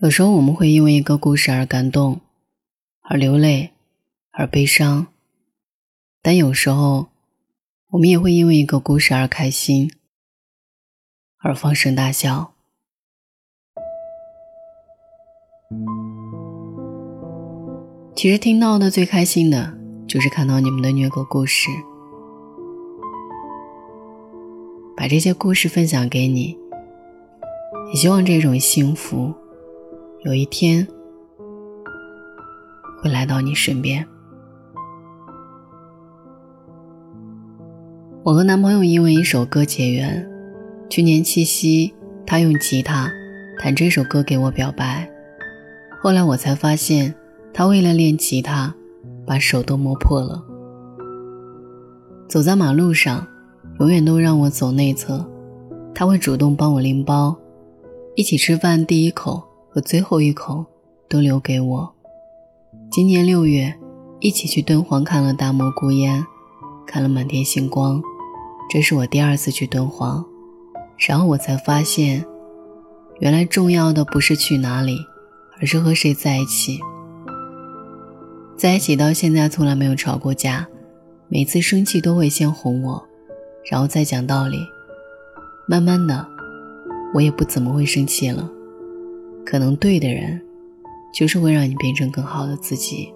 有时候我们会因为一个故事而感动，而流泪，而悲伤；但有时候，我们也会因为一个故事而开心，而放声大笑。其实听到的最开心的，就是看到你们的虐狗故事。把这些故事分享给你，也希望这种幸福有一天会来到你身边。我和男朋友因为一首歌结缘，去年七夕，他用吉他弹这首歌给我表白，后来我才发现，他为了练吉他，把手都磨破了。走在马路上。永远都让我走内侧，他会主动帮我拎包，一起吃饭，第一口和最后一口都留给我。今年六月，一起去敦煌看了大漠孤烟，看了满天星光，这是我第二次去敦煌，然后我才发现，原来重要的不是去哪里，而是和谁在一起。在一起到现在从来没有吵过架，每次生气都会先哄我。然后再讲道理，慢慢的，我也不怎么会生气了。可能对的人，就是会让你变成更好的自己。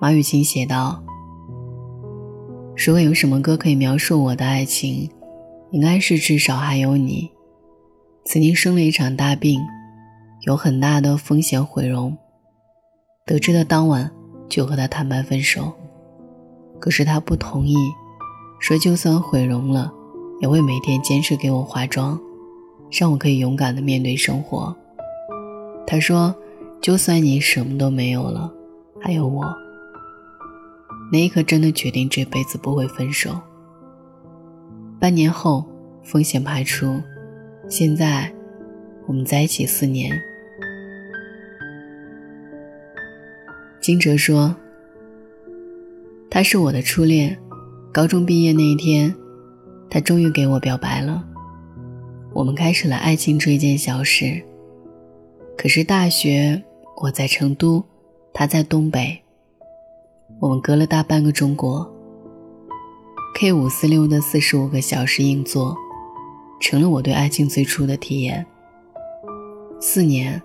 马雨晴写道：“如果有什么歌可以描述我的爱情，应该是至少还有你。曾经生了一场大病，有很大的风险毁容，得知的当晚就和他坦白分手。”可是他不同意，说就算毁容了，也会每天坚持给我化妆，让我可以勇敢的面对生活。他说，就算你什么都没有了，还有我。那一刻真的决定这辈子不会分手。半年后，风险排除，现在我们在一起四年。金哲说。他是我的初恋，高中毕业那一天，他终于给我表白了。我们开始了爱情这一件小事。可是大学我在成都，他在东北，我们隔了大半个中国。K 五四六的四十五个小时硬座，成了我对爱情最初的体验。四年，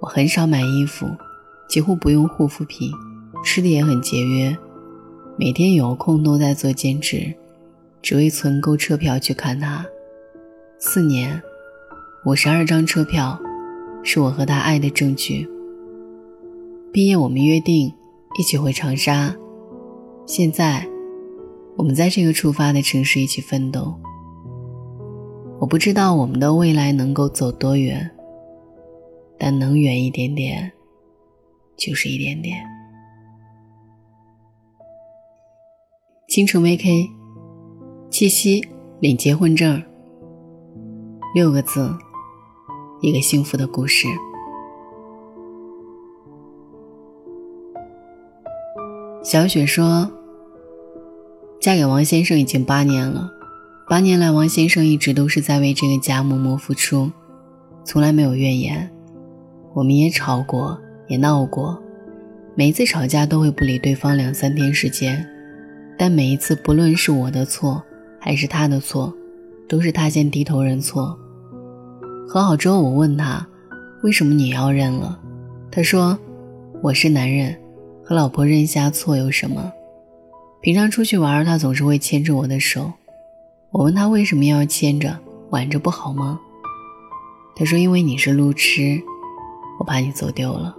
我很少买衣服，几乎不用护肤品，吃的也很节约。每天有空都在做兼职，只为存够车票去看他。四年，五十二张车票，是我和他爱的证据。毕业，我们约定一起回长沙。现在，我们在这个出发的城市一起奋斗。我不知道我们的未来能够走多远，但能远一点点，就是一点点。青城 VK，七夕领结婚证。六个字，一个幸福的故事。小雪说：“嫁给王先生已经八年了，八年来王先生一直都是在为这个家默默付出，从来没有怨言。我们也吵过，也闹过，每一次吵架都会不理对方两三天时间。”但每一次，不论是我的错还是他的错，都是他先低头认错。和好之后，我问他：“为什么你要认了？”他说：“我是男人，和老婆认下错有什么？平常出去玩，他总是会牵着我的手。我问他为什么要牵着，挽着不好吗？”他说：“因为你是路痴，我怕你走丢了。”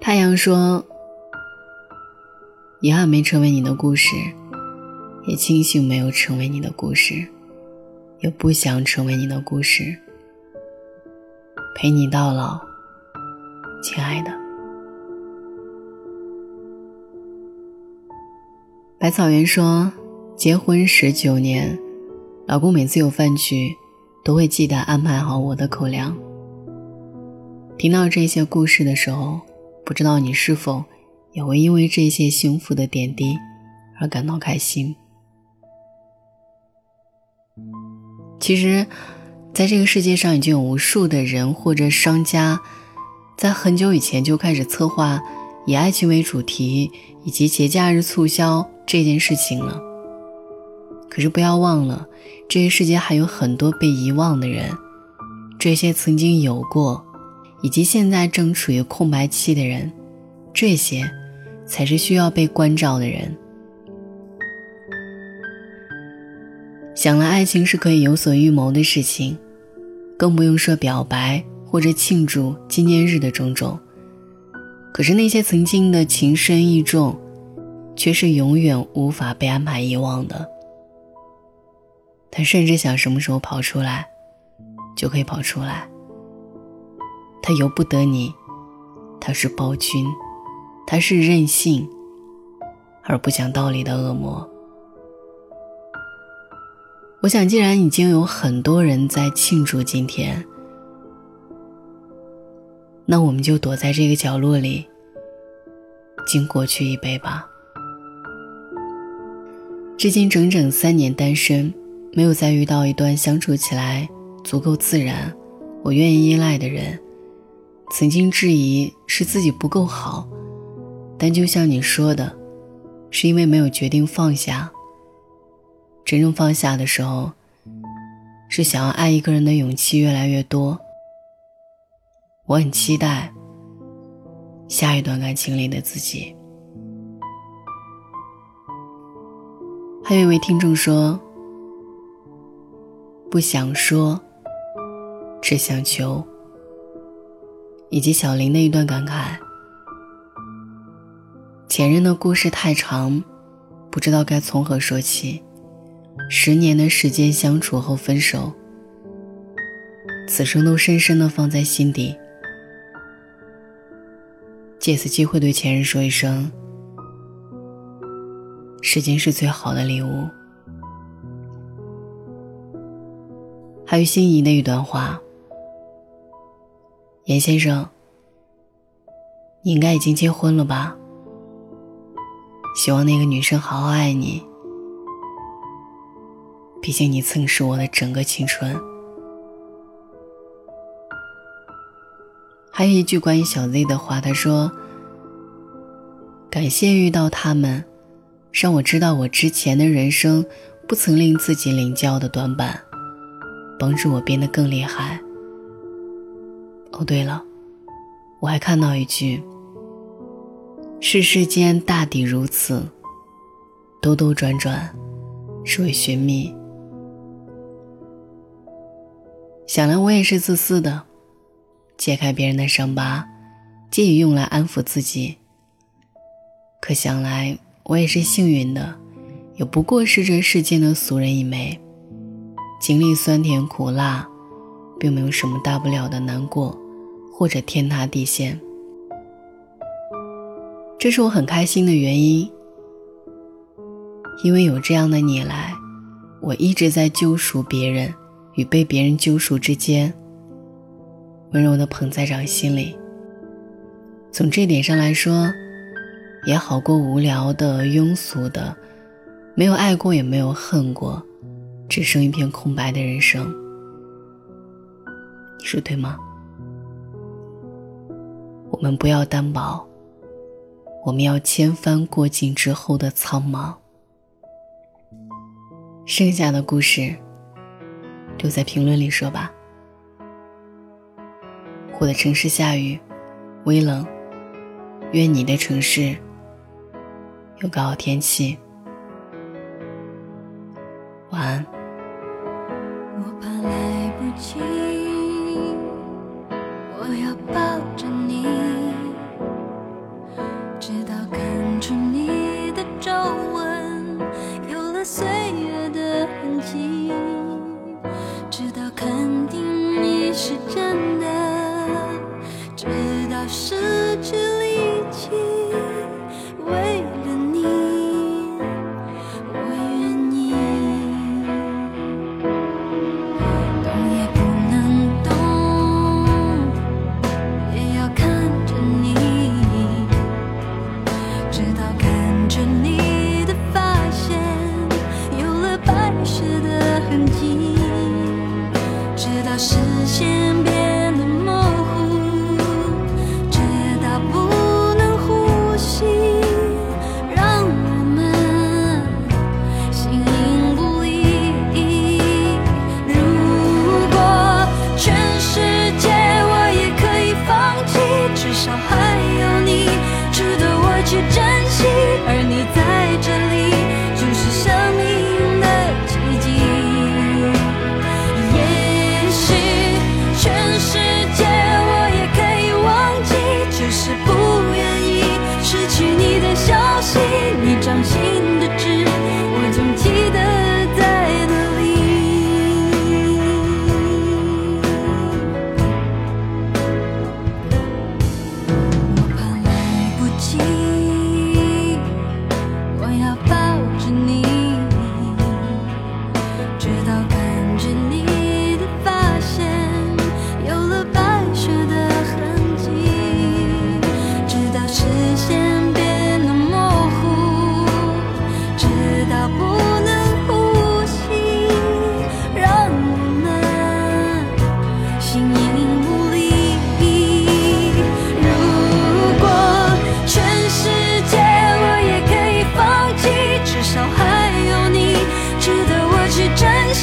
太阳说。遗憾没成为你的故事，也庆幸没有成为你的故事，也不想成为你的故事。陪你到老，亲爱的。百草园说，结婚十九年，老公每次有饭局，都会记得安排好我的口粮。听到这些故事的时候，不知道你是否。也会因为这些幸福的点滴而感到开心。其实，在这个世界上已经有无数的人或者商家，在很久以前就开始策划以爱情为主题以及节假日促销这件事情了。可是不要忘了，这个世界还有很多被遗忘的人，这些曾经有过，以及现在正处于空白期的人，这些才是需要被关照的人。想来爱情是可以有所预谋的事情，更不用说表白或者庆祝纪念日的种种。可是那些曾经的情深意重，却是永远无法被安排遗忘的。他甚至想什么时候跑出来，就可以跑出来。他由不得你，他是暴君，他是任性而不讲道理的恶魔。我想，既然已经有很多人在庆祝今天，那我们就躲在这个角落里，敬过去一杯吧。至今整整三年单身，没有再遇到一段相处起来足够自然、我愿意依赖的人。曾经质疑是自己不够好，但就像你说的，是因为没有决定放下。真正放下的时候，是想要爱一个人的勇气越来越多。我很期待下一段感情里的自己。还有一位听众说：“不想说，只想求。”以及小林的一段感慨：“前任的故事太长，不知道该从何说起。”十年的时间相处后分手，此生都深深的放在心底。借此机会对前任说一声：时间是最好的礼物。还有心仪的一段话：严先生，你应该已经结婚了吧？希望那个女生好好爱你。毕竟你曾是我的整个青春。还有一句关于小 Z 的话，他说：“感谢遇到他们，让我知道我之前的人生不曾令自己领教的短板，帮助我变得更厉害。”哦，对了，我还看到一句：“世世间大抵如此，兜兜转转，是为寻觅。”想来我也是自私的，揭开别人的伤疤，借以用来安抚自己。可想来我也是幸运的，也不过是这世间的俗人一枚，经历酸甜苦辣，并没有什么大不了的难过，或者天塌地陷。这是我很开心的原因，因为有这样的你来，我一直在救赎别人。与被别人救赎之间，温柔的捧在掌心里。从这点上来说，也好过无聊的、庸俗的，没有爱过也没有恨过，只剩一片空白的人生。你说对吗？我们不要单薄，我们要千帆过尽之后的苍茫。剩下的故事。留在评论里说吧。我的城市下雨，微冷。愿你的城市有个好天气。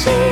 see.